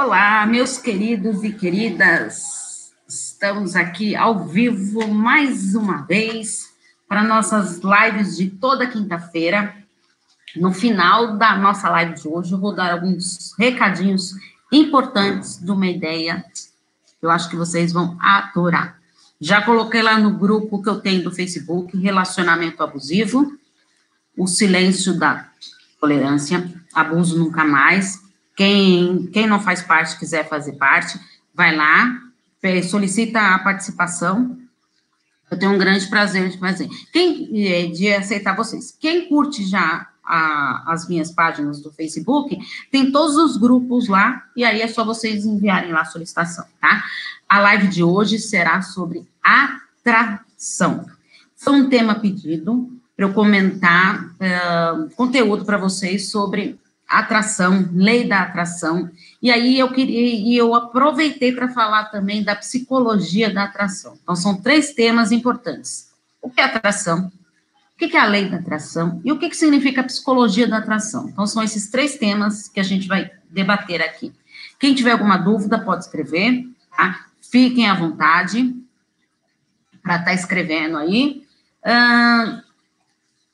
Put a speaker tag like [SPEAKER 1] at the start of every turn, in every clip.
[SPEAKER 1] Olá, meus queridos e queridas. Estamos aqui ao vivo mais uma vez para nossas lives de toda quinta-feira. No final da nossa live de hoje, eu vou dar alguns recadinhos importantes de uma ideia que eu acho que vocês vão adorar. Já coloquei lá no grupo que eu tenho do Facebook, Relacionamento Abusivo, o silêncio da tolerância, abuso nunca mais. Quem, quem não faz parte, quiser fazer parte, vai lá, solicita a participação. Eu tenho um grande prazer de fazer. Quem, é, de aceitar vocês. Quem curte já a, as minhas páginas do Facebook, tem todos os grupos lá, e aí é só vocês enviarem lá a solicitação, tá? A live de hoje será sobre atração. Foi um tema pedido para eu comentar uh, conteúdo para vocês sobre atração, lei da atração. E aí eu queria e eu aproveitei para falar também da psicologia da atração. Então são três temas importantes. O que é atração? O que é a lei da atração? E o que significa a psicologia da atração? Então são esses três temas que a gente vai debater aqui. Quem tiver alguma dúvida pode escrever, tá? Fiquem à vontade para estar tá escrevendo aí. Uh,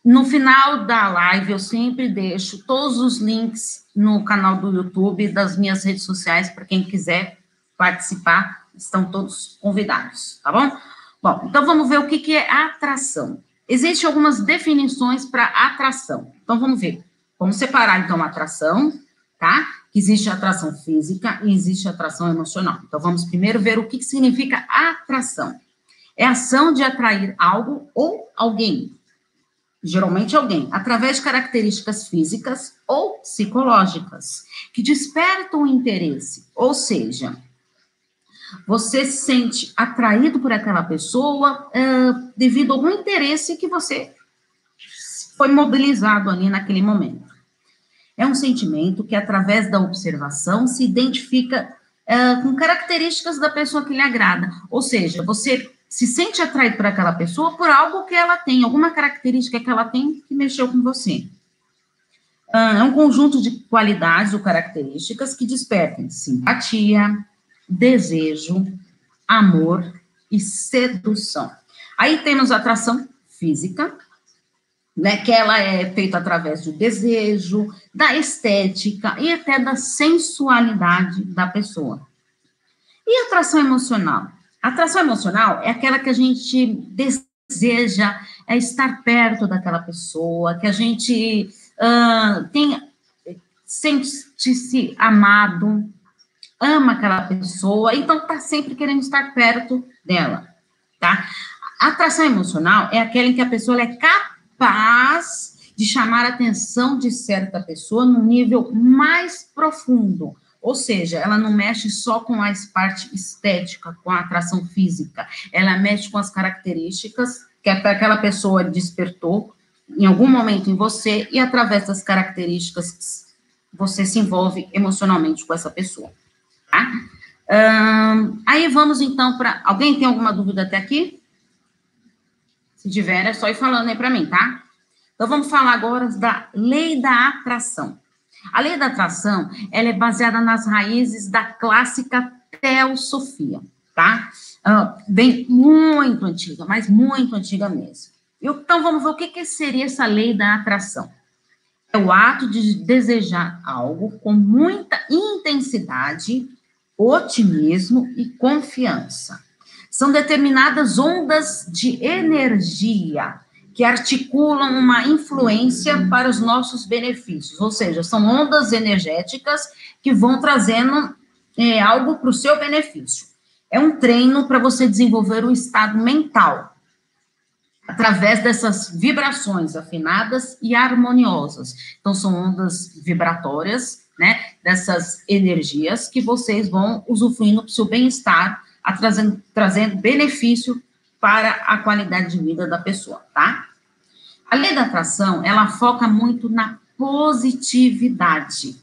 [SPEAKER 1] no final da live, eu sempre deixo todos os links no canal do YouTube, das minhas redes sociais, para quem quiser participar, estão todos convidados, tá bom? Bom, então vamos ver o que, que é atração. Existem algumas definições para atração. Então vamos ver. Vamos separar então a atração, tá? Existe atração física e existe atração emocional. Então vamos primeiro ver o que, que significa atração. É ação de atrair algo ou alguém geralmente alguém, através de características físicas ou psicológicas, que despertam interesse, ou seja, você se sente atraído por aquela pessoa uh, devido a algum interesse que você foi mobilizado ali naquele momento. É um sentimento que, através da observação, se identifica uh, com características da pessoa que lhe agrada. Ou seja, você se sente atraído por aquela pessoa por algo que ela tem, alguma característica que ela tem que mexeu com você. Ah, é um conjunto de qualidades ou características que despertem simpatia, desejo, amor e sedução. Aí temos atração física, né, que ela é feita através do desejo, da estética e até da sensualidade da pessoa. E atração emocional? Atração emocional é aquela que a gente deseja é estar perto daquela pessoa, que a gente uh, tem, sente-se amado, ama aquela pessoa, então está sempre querendo estar perto dela, tá? Atração emocional é aquela em que a pessoa é capaz de chamar a atenção de certa pessoa num nível mais profundo, ou seja, ela não mexe só com a parte estética, com a atração física, ela mexe com as características que aquela pessoa despertou em algum momento em você e através das características você se envolve emocionalmente com essa pessoa, tá? aí vamos então para. Alguém tem alguma dúvida até aqui? Se tiver, é só ir falando aí para mim, tá? Então vamos falar agora da lei da atração. A lei da atração, ela é baseada nas raízes da clássica teosofia, tá? Uh, bem muito antiga, mas muito antiga mesmo. Então, vamos ver o que, que seria essa lei da atração. É o ato de desejar algo com muita intensidade, otimismo e confiança. São determinadas ondas de energia que articulam uma influência para os nossos benefícios, ou seja, são ondas energéticas que vão trazendo é, algo para o seu benefício. É um treino para você desenvolver o estado mental, através dessas vibrações afinadas e harmoniosas. Então, são ondas vibratórias, né, dessas energias que vocês vão usufruindo para o seu bem-estar, trazendo, trazendo benefício para a qualidade de vida da pessoa, tá? A lei da atração, ela foca muito na positividade.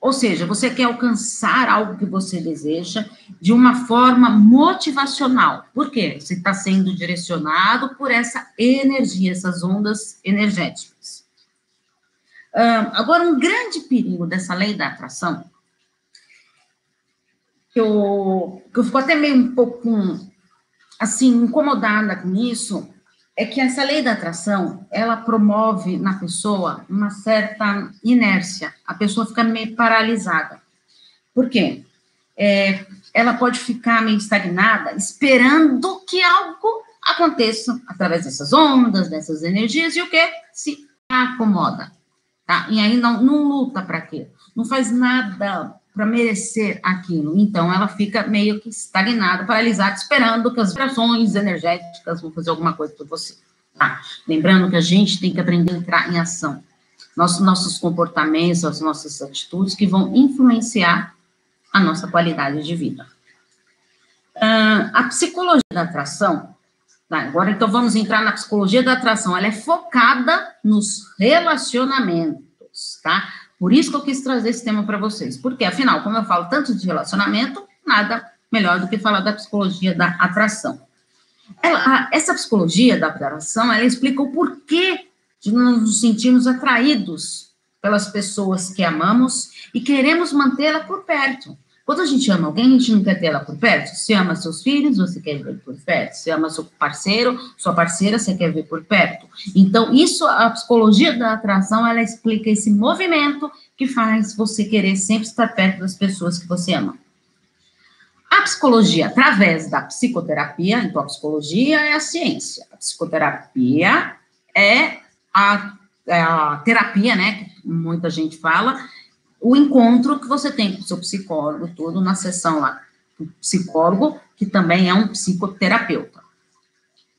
[SPEAKER 1] Ou seja, você quer alcançar algo que você deseja de uma forma motivacional. Por quê? Você está sendo direcionado por essa energia, essas ondas energéticas. Ah, agora, um grande perigo dessa lei da atração que eu, que eu fico até meio um pouco, assim, incomodada com isso, é que essa lei da atração, ela promove na pessoa uma certa inércia, a pessoa fica meio paralisada. Por quê? É, ela pode ficar meio estagnada, esperando que algo aconteça através dessas ondas, dessas energias, e o que? Se acomoda, tá? E aí não, não luta para quê? Não faz nada para merecer aquilo. Então, ela fica meio que estagnada, paralisada, esperando que as vibrações energéticas vão fazer alguma coisa por você. Tá? Lembrando que a gente tem que aprender a entrar em ação. Nossos, nossos comportamentos, as nossas atitudes que vão influenciar a nossa qualidade de vida. Uh, a psicologia da atração, tá? agora então vamos entrar na psicologia da atração, ela é focada nos relacionamentos, tá? Por isso que eu quis trazer esse tema para vocês, porque afinal, como eu falo tanto de relacionamento, nada melhor do que falar da psicologia da atração. Ela, essa psicologia da atração, ela explica o porquê de nos sentirmos atraídos pelas pessoas que amamos e queremos mantê-la por perto. Quando a gente ama alguém, a gente não quer ter ela por perto. Se ama seus filhos, você quer ver por perto. Se ama seu parceiro, sua parceira, você quer ver por perto. Então, isso, a psicologia da atração, ela explica esse movimento que faz você querer sempre estar perto das pessoas que você ama. A psicologia, através da psicoterapia, então a psicologia é a ciência, a psicoterapia é a, é a terapia, né, que muita gente fala, o encontro que você tem com o seu psicólogo, tudo na sessão lá, o psicólogo, que também é um psicoterapeuta.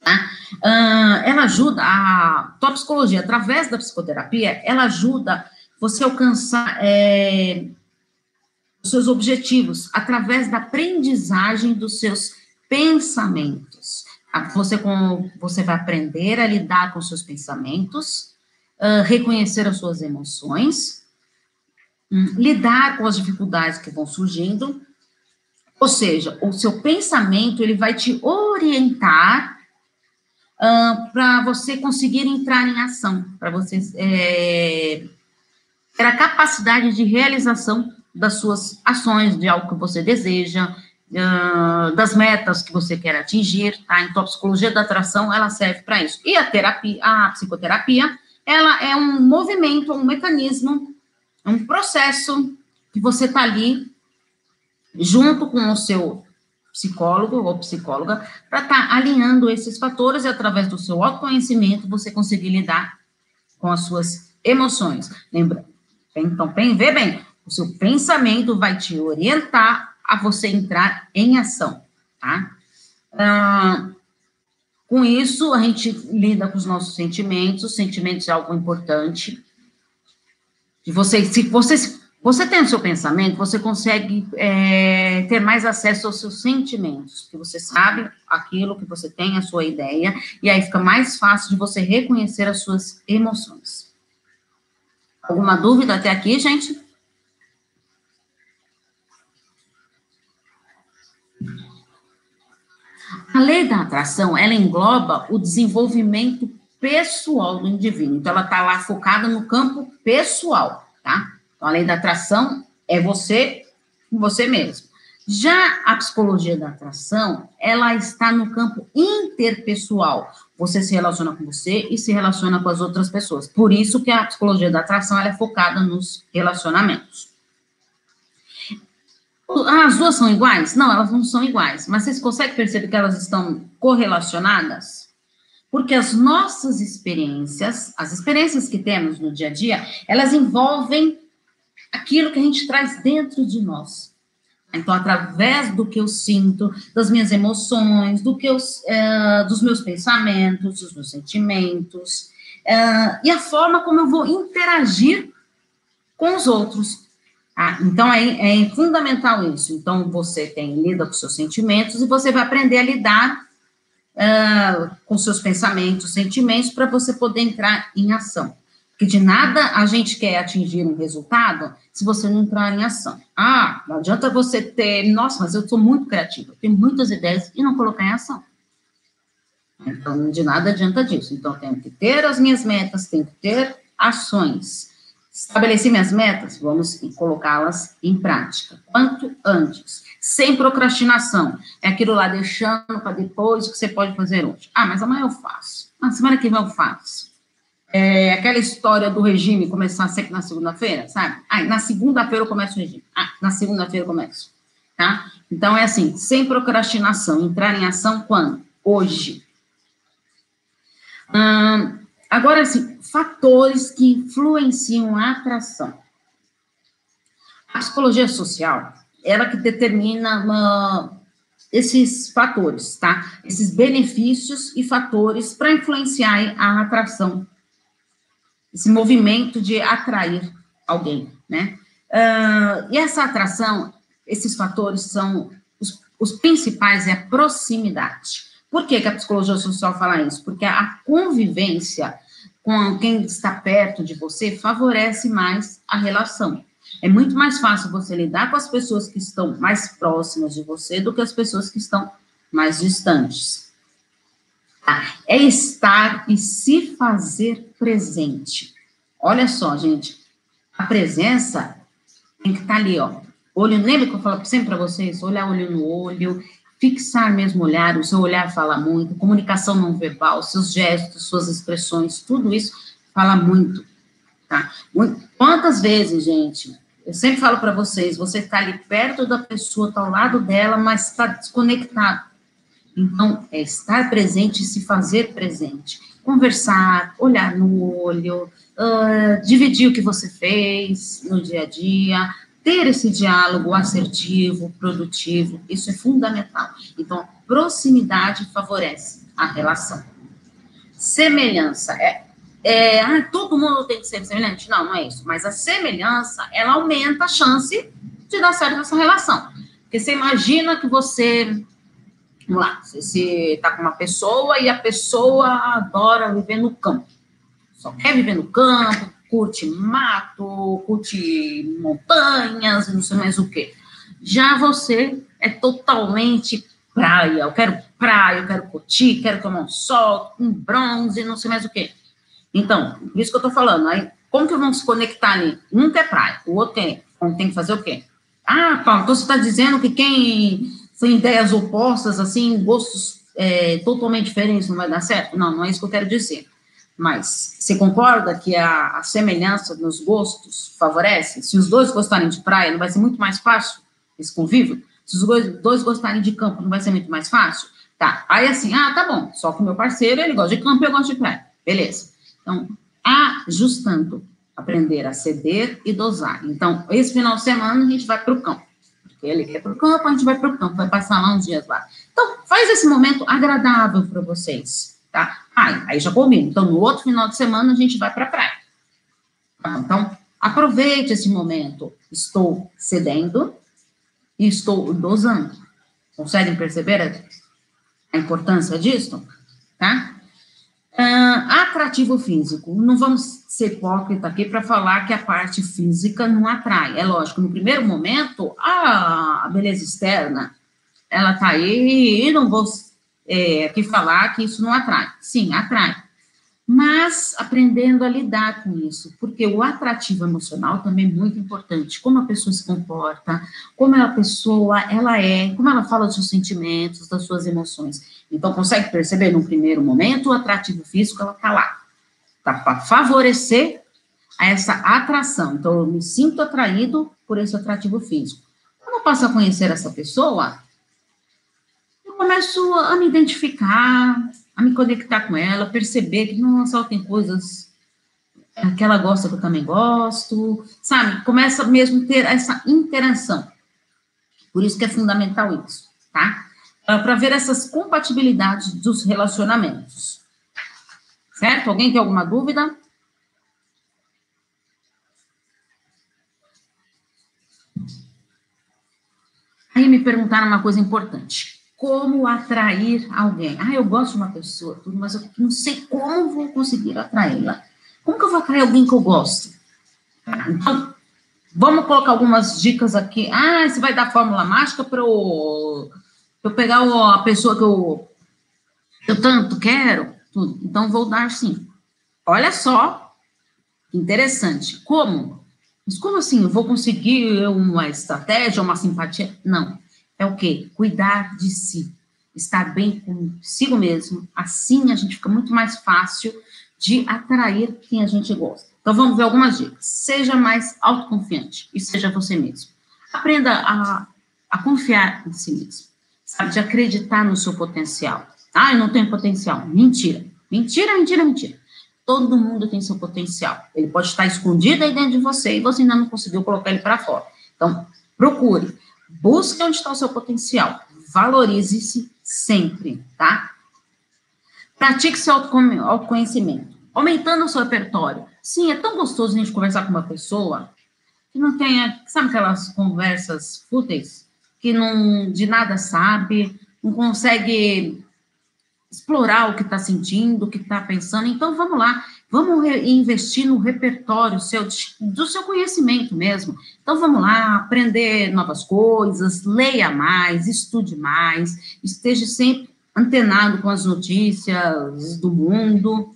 [SPEAKER 1] Tá? Uh, ela ajuda, a psicologia, através da psicoterapia, ela ajuda você a alcançar é, os seus objetivos através da aprendizagem dos seus pensamentos. Tá? Você, com, você vai aprender a lidar com seus pensamentos, uh, reconhecer as suas emoções, lidar com as dificuldades que vão surgindo, ou seja, o seu pensamento ele vai te orientar uh, para você conseguir entrar em ação, para você é, ter a capacidade de realização das suas ações, de algo que você deseja, uh, das metas que você quer atingir, tá? Então, a psicologia da atração, ela serve para isso. E a terapia, a psicoterapia, ela é um movimento, um mecanismo é um processo que você está ali junto com o seu psicólogo ou psicóloga para estar tá alinhando esses fatores e através do seu autoconhecimento você conseguir lidar com as suas emoções. Lembra? Então, vê bem, o seu pensamento vai te orientar a você entrar em ação, tá? Ah, com isso, a gente lida com os nossos sentimentos, sentimentos é algo importante, de você, se você, você tem o seu pensamento, você consegue é, ter mais acesso aos seus sentimentos, porque você sabe aquilo que você tem, a sua ideia, e aí fica mais fácil de você reconhecer as suas emoções. Alguma dúvida até aqui, gente? A lei da atração, ela engloba o desenvolvimento pessoal do indivíduo. Então, ela está lá focada no campo pessoal, tá? Então, a lei da atração é você com você mesmo. Já a psicologia da atração, ela está no campo interpessoal. Você se relaciona com você e se relaciona com as outras pessoas. Por isso que a psicologia da atração é focada nos relacionamentos. As duas são iguais? Não, elas não são iguais. Mas vocês conseguem perceber que elas estão correlacionadas? Porque as nossas experiências, as experiências que temos no dia a dia, elas envolvem aquilo que a gente traz dentro de nós. Então, através do que eu sinto, das minhas emoções, do que eu, é, dos meus pensamentos, dos meus sentimentos, é, e a forma como eu vou interagir com os outros. Ah, então, é, é fundamental isso. Então, você tem lida com seus sentimentos e você vai aprender a lidar uh, com seus pensamentos, sentimentos, para você poder entrar em ação. Porque de nada a gente quer atingir um resultado se você não entrar em ação. Ah, não adianta você ter, nossa, mas eu sou muito criativa, tenho muitas ideias e não colocar em ação. Então, de nada adianta disso. Então, tenho que ter as minhas metas, tenho que ter ações. Estabeleci minhas metas, vamos colocá-las em prática. Quanto antes. Sem procrastinação. É aquilo lá deixando para depois que você pode fazer hoje. Ah, mas amanhã eu faço. Na semana que vem eu faço. É aquela história do regime começar sempre na segunda-feira, sabe? Ah, na segunda-feira eu começo o regime. Ah, na segunda-feira eu começo. Tá? Então é assim, sem procrastinação. Entrar em ação quando? Hoje. Hum, agora, assim, fatores que influenciam a atração. A psicologia social, ela que determina uma, esses fatores, tá? Esses benefícios e fatores para influenciar a atração, esse movimento de atrair alguém, né? Uh, e essa atração, esses fatores são os, os principais é a proximidade. Por que, que a psicologia social fala isso? Porque a convivência com quem está perto de você favorece mais a relação. É muito mais fácil você lidar com as pessoas que estão mais próximas de você do que as pessoas que estão mais distantes. Tá? É estar e se fazer presente. Olha só, gente, a presença tem que estar ali, ó. Olho, lembra que eu falo sempre para vocês? Olhar olho no olho, fixar mesmo olhar, o seu olhar fala muito, comunicação não verbal, seus gestos, suas expressões, tudo isso fala muito, tá? Quantas vezes, gente, eu sempre falo para vocês, você está ali perto da pessoa, está ao lado dela, mas está desconectado. Então, é estar presente e se fazer presente. Conversar, olhar no olho, uh, dividir o que você fez no dia a dia, ter esse diálogo assertivo, produtivo, isso é fundamental. Então, proximidade favorece a relação. Semelhança é, é ah, todo mundo tem que ser semelhante? Não, não é isso. Mas a semelhança, ela aumenta a chance de dar certo essa relação. Porque você imagina que você, vamos lá, você está com uma pessoa e a pessoa adora viver no campo. Só quer viver no campo, curte mato, curte montanhas, não sei mais o que. Já você é totalmente praia. Eu quero praia, eu quero curtir, quero tomar um sol, um bronze, não sei mais o que. Então, isso que eu tô falando. Aí, como que vamos se conectar ali? Um quer praia, o outro tem, tem que fazer o quê? Ah, Paulo, então você está dizendo que quem tem ideias opostas, assim, gostos é, totalmente diferentes, não vai dar certo? Não, não é isso que eu quero dizer. Mas você concorda que a, a, semelhança nos gostos favorece? Se os dois gostarem de praia, não vai ser muito mais fácil esse convívio? Se os dois, dois gostarem de campo, não vai ser muito mais fácil? Tá. Aí assim, ah, tá bom. Só que o meu parceiro, ele gosta de campo e eu gosto de praia. Beleza. Então, ajustando, aprender a ceder e dosar. Então, esse final de semana a gente vai para o campo. Porque ele quer para o campo, a gente vai para o campo, vai passar lá uns dias lá. Então, faz esse momento agradável para vocês tá? Aí, já combina. Então, no outro final de semana, a gente vai para a praia. Tá? Então, aproveite esse momento. Estou cedendo e estou dosando. Conseguem perceber a, importância disso? Tá? Uh, atrativo físico. Não vamos ser hipócrita aqui para falar que a parte física não atrai. É lógico, no primeiro momento, a beleza externa, ela tá aí e não vou é, que falar que isso não atrai. Sim, atrai. Mas aprendendo a lidar com isso, porque o atrativo emocional também é muito importante. Como a pessoa se comporta, como a pessoa ela é, como ela fala dos seus sentimentos, das suas emoções. Então, consegue perceber no primeiro momento o atrativo físico, ela está lá. Está para favorecer essa atração. Então, eu me sinto atraído por esse atrativo físico. Quando eu passo a conhecer essa pessoa, começo a me identificar, a me conectar com ela, perceber que, nossa, ela tem coisas que ela gosta que eu também gosto, sabe? Começa mesmo a ter essa interação. Por isso que é fundamental isso, tá? Para ver essas compatibilidades dos relacionamentos. Certo? Alguém tem alguma dúvida? Aí me perguntaram uma coisa importante como atrair alguém. Ah, eu gosto de uma pessoa, mas eu não sei como vou conseguir atraí-la. Como que eu vou atrair alguém que eu gosto? Então, vamos colocar algumas dicas aqui. Ah, você vai dar fórmula mágica para eu, eu pegar a pessoa que eu, eu tanto quero? Tudo. Então, vou dar sim. Olha só Interessante. Como? Mas como assim? Eu vou conseguir uma estratégia, uma simpatia? Não. É o quê? Cuidar de si. Estar bem consigo mesmo. Assim a gente fica muito mais fácil de atrair quem a gente gosta. Então vamos ver algumas dicas. Seja mais autoconfiante e seja você mesmo. Aprenda a, a confiar em si mesmo. Sabe, de acreditar no seu potencial. Ah, eu não tenho potencial. Mentira. Mentira, mentira, mentira. Todo mundo tem seu potencial. Ele pode estar escondido aí dentro de você e você ainda não conseguiu colocar ele para fora. Então, procure. Busque onde está o seu potencial. Valorize-se sempre, tá? Pratique seu autoconhecimento. Aumentando o seu repertório. Sim, é tão gostoso a gente conversar com uma pessoa que não tenha, sabe aquelas conversas fúteis? Que não, de nada sabe, não consegue explorar o que está sentindo, o que está pensando. Então, vamos lá, vamos investir no repertório seu, do seu conhecimento mesmo. Então, vamos lá, aprender novas coisas, leia mais, estude mais, esteja sempre antenado com as notícias do mundo,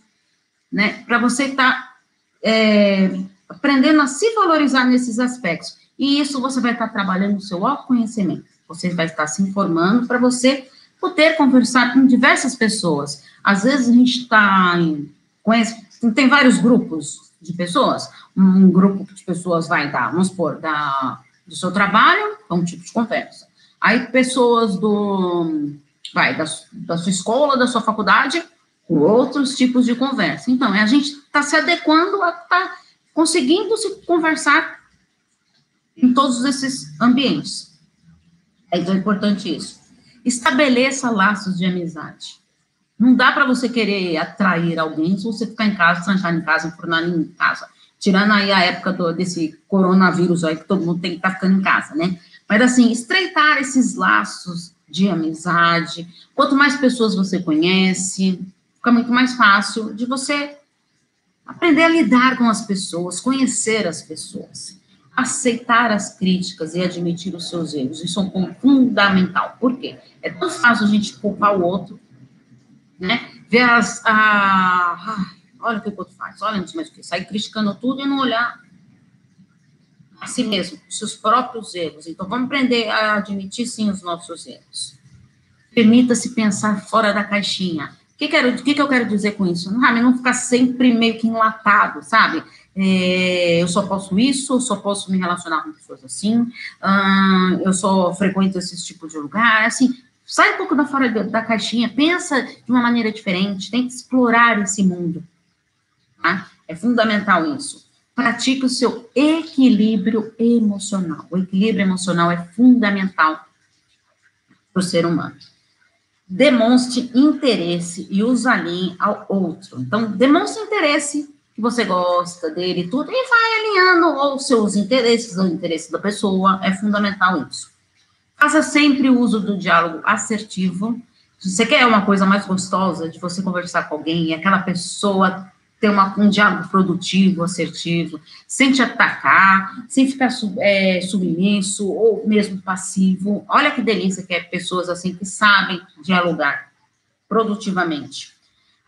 [SPEAKER 1] né? Para você estar tá, é, aprendendo a se valorizar nesses aspectos. E isso você vai estar tá trabalhando o seu autoconhecimento. Você vai estar se informando para você poder conversar com diversas pessoas. Às vezes a gente está conhece, tem vários grupos de pessoas. Um grupo de pessoas vai dar, vamos supor, da, do seu trabalho, é um tipo de conversa. Aí pessoas do, vai, da, da sua escola, da sua faculdade, com outros tipos de conversa. Então, a gente está se adequando a tá conseguindo se conversar em todos esses ambientes. Então, é importante isso. Estabeleça laços de amizade. Não dá para você querer atrair alguém se você ficar em casa, trancar em casa, enfurnar em casa. Tirando aí a época do, desse coronavírus aí, que todo mundo tem que estar tá ficando em casa, né? Mas, assim, estreitar esses laços de amizade. Quanto mais pessoas você conhece, fica muito mais fácil de você aprender a lidar com as pessoas, conhecer as pessoas aceitar as críticas e admitir os seus erros. Isso é um ponto fundamental. Por quê? É tão fácil a gente culpar o outro, né? Ver as. A, olha o que o outro faz, olha não sei mais o que, sair criticando tudo e não olhar a si mesmo, seus próprios erros. Então, vamos aprender a admitir sim os nossos erros. Permita-se pensar fora da caixinha. O que, quero, o que, eu quero dizer com isso? Não, não ficar sempre meio que enlatado, sabe? é, eu só posso isso, eu só posso me relacionar com pessoas assim, eu só frequento esse tipo de lugar, assim, sai um pouco da fora da, da caixinha, pensa de uma maneira diferente, tem que explorar esse mundo, tá? É fundamental isso. Pratique o seu equilíbrio emocional. O equilíbrio emocional é fundamental para o ser humano. Demonstre interesse e os alinhe ao outro. Então, demonstre interesse que você gosta dele, tudo, e vai alinhando os seus interesses, o interesse da pessoa, é fundamental isso. Faça sempre o uso do diálogo assertivo. Se você quer uma coisa mais gostosa de você conversar com alguém aquela pessoa ter uma, um diálogo produtivo, assertivo, sem te atacar, sem ficar é, submisso ou mesmo passivo. Olha que delícia que é pessoas assim que sabem dialogar produtivamente.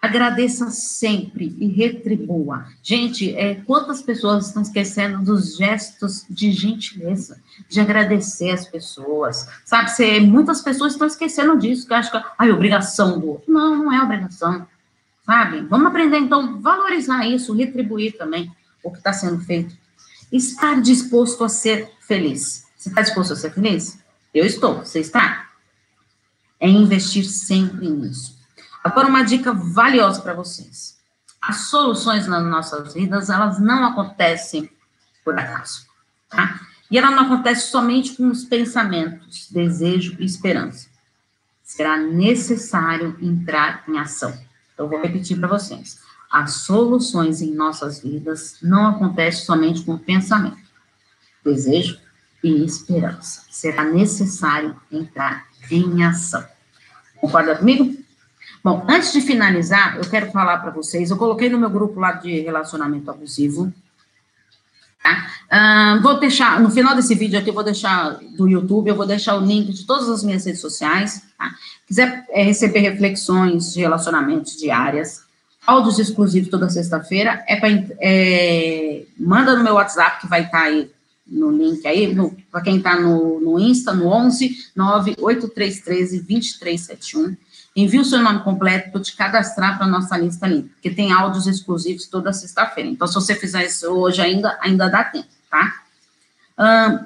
[SPEAKER 1] Agradeça sempre e retribua. Gente, é, quantas pessoas estão esquecendo dos gestos de gentileza, de agradecer as pessoas? Sabe, você, muitas pessoas estão esquecendo disso, que acham que é obrigação do outro. Não, não é obrigação. Sabe? Vamos aprender, então, valorizar isso, retribuir também o que está sendo feito. Estar disposto a ser feliz. Você está disposto a ser feliz? Eu estou. Você está? É investir sempre nisso. Agora, uma dica valiosa para vocês. As soluções nas nossas vidas, elas não acontecem por acaso, tá? E ela não acontece somente com os pensamentos, desejo e esperança. Será necessário entrar em ação. Então, vou repetir para vocês. As soluções em nossas vidas não acontecem somente com pensamento, desejo e esperança. Será necessário entrar em ação. Concorda comigo? Bom, antes de finalizar, eu quero falar para vocês, eu coloquei no meu grupo lá de relacionamento abusivo, tá? Vou deixar, no final desse vídeo aqui, eu vou deixar do YouTube, eu vou deixar o link de todas as minhas redes sociais, tá? Quiser é, receber reflexões de relacionamentos diárias, áudios exclusivos toda sexta-feira. É, é, manda no meu WhatsApp, que vai estar tá aí no link aí, para quem está no, no Insta, no 11 98313 2371. Envie o seu nome completo para te cadastrar para a nossa lista ali, porque tem áudios exclusivos toda sexta-feira. Então, se você fizer isso hoje ainda, ainda dá tempo, tá?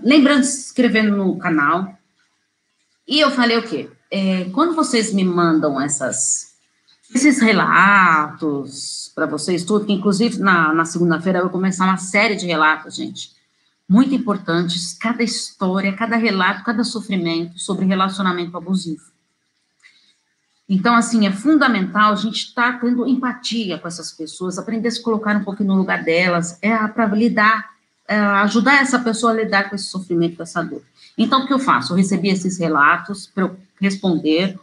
[SPEAKER 1] Lembrando de se inscrever no canal. E eu falei o quê? É, quando vocês me mandam essas, esses relatos para vocês, tudo, que inclusive na, na segunda-feira eu vou começar uma série de relatos, gente, muito importantes, cada história, cada relato, cada sofrimento sobre relacionamento abusivo. Então, assim, é fundamental a gente estar tá tendo empatia com essas pessoas, aprender a se colocar um pouquinho no lugar delas, é para lidar, é, ajudar essa pessoa a lidar com esse sofrimento, com essa dor. Então, o que eu faço? Eu recebi esses relatos para eu responder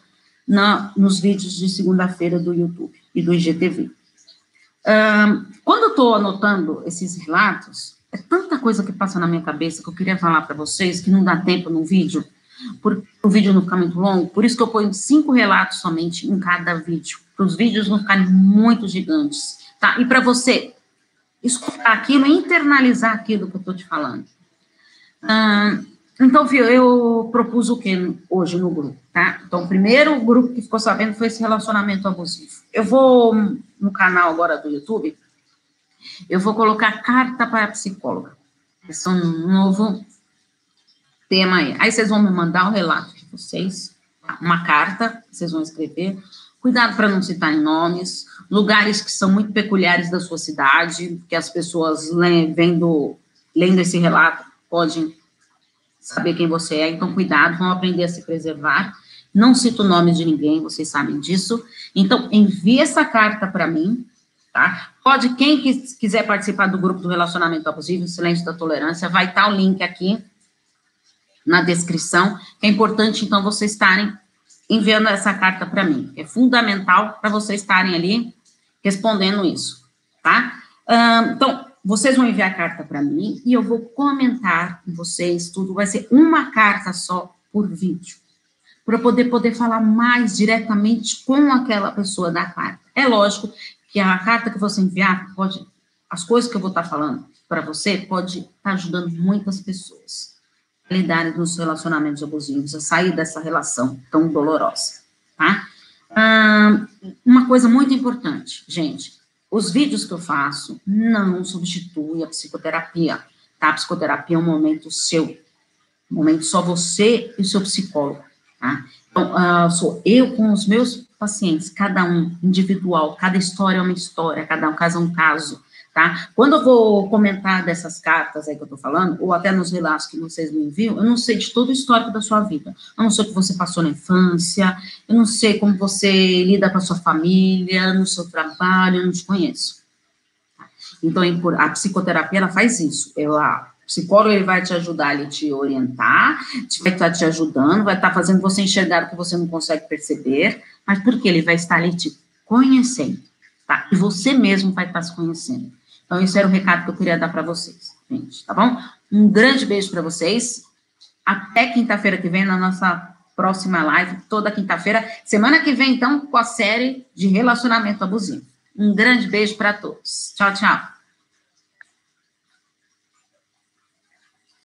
[SPEAKER 1] na, nos vídeos de segunda-feira do YouTube e do IGTV. Um, quando eu estou anotando esses relatos, é tanta coisa que passa na minha cabeça que eu queria falar para vocês que não dá tempo no vídeo, por o vídeo não ficar muito longo, por isso que eu ponho cinco relatos somente em cada vídeo, para os vídeos não ficarem muito gigantes, tá? E para você escutar aquilo internalizar aquilo que eu estou te falando. então, viu, eu propus o que hoje no grupo, tá? Então, o primeiro grupo que ficou sabendo foi esse relacionamento abusivo. Eu vou no canal agora do YouTube, eu vou colocar carta para a psicóloga. Esse é um novo tema aí. Aí vocês vão me mandar o relato de vocês, uma carta, vocês vão escrever. Cuidado para não citar nomes, lugares que são muito peculiares da sua cidade, que as pessoas vendo, lendo esse relato podem saber quem você é. Então, cuidado, vão aprender a se preservar. Não cito o nome de ninguém, vocês sabem disso. Então, envie essa carta para mim, tá? Pode, quem quiser participar do grupo do relacionamento abusivo, silêncio da tolerância, vai estar o link aqui na descrição. É importante, então, vocês estarem enviando essa carta para mim. É fundamental para vocês estarem ali respondendo isso, tá? então, vocês vão enviar a carta para mim e eu vou comentar com vocês tudo. Vai ser uma carta só por vídeo, para poder poder falar mais diretamente com aquela pessoa da carta. É lógico que a carta que você enviar pode, as coisas que eu vou estar falando para você, pode estar ajudando muitas pessoas lidarem com os relacionamentos abusivos, a sair dessa relação tão dolorosa, tá? Ah, uma coisa muito importante, gente, os vídeos que eu faço não substituem a psicoterapia, tá? A psicoterapia é um momento seu, um momento só você e o seu psicólogo, tá? Então, uh, sou eu com os meus pacientes, cada um individual, cada história é uma história, cada um caso é um caso, tá? Quando eu vou comentar dessas cartas aí que eu tô falando, ou até nos relatos que vocês me enviam, eu não sei de todo o histórico da sua vida. Eu não sei o que você passou na infância, eu não sei como você lida com a sua família, no seu trabalho, eu não te conheço. Então, a psicoterapia, ela faz isso. Ela, o psicólogo, ele vai te ajudar, ele te orientar, vai estar te ajudando, vai estar fazendo você enxergar o que você não consegue perceber, mas por quê? Ele vai estar ali te conhecendo, tá? E você mesmo vai estar se conhecendo. Então, esse era o recado que eu queria dar para vocês, gente, tá bom? Um grande beijo para vocês. Até quinta-feira que vem, na nossa próxima live, toda quinta-feira. Semana que vem, então, com a série de relacionamento abusivo. Um grande beijo para todos. Tchau, tchau.